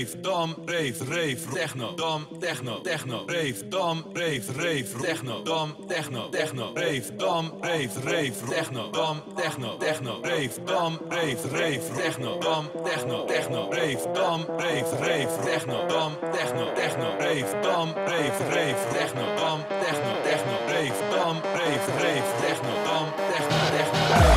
rave, dam, rave, rave, techno, dam, techno, techno, rave, dam, rave, rave, techno, dam, techno, techno, rave, dam, rave, rave, techno, dam, techno, techno, rave, dam, rave, rave, techno, dam, techno, techno, rave, dam, rave, rave, techno, dam, techno, techno, rave, dam, rave, rave, techno, dam, techno, techno, rave, dam, rave, rave, techno, dam, techno, techno,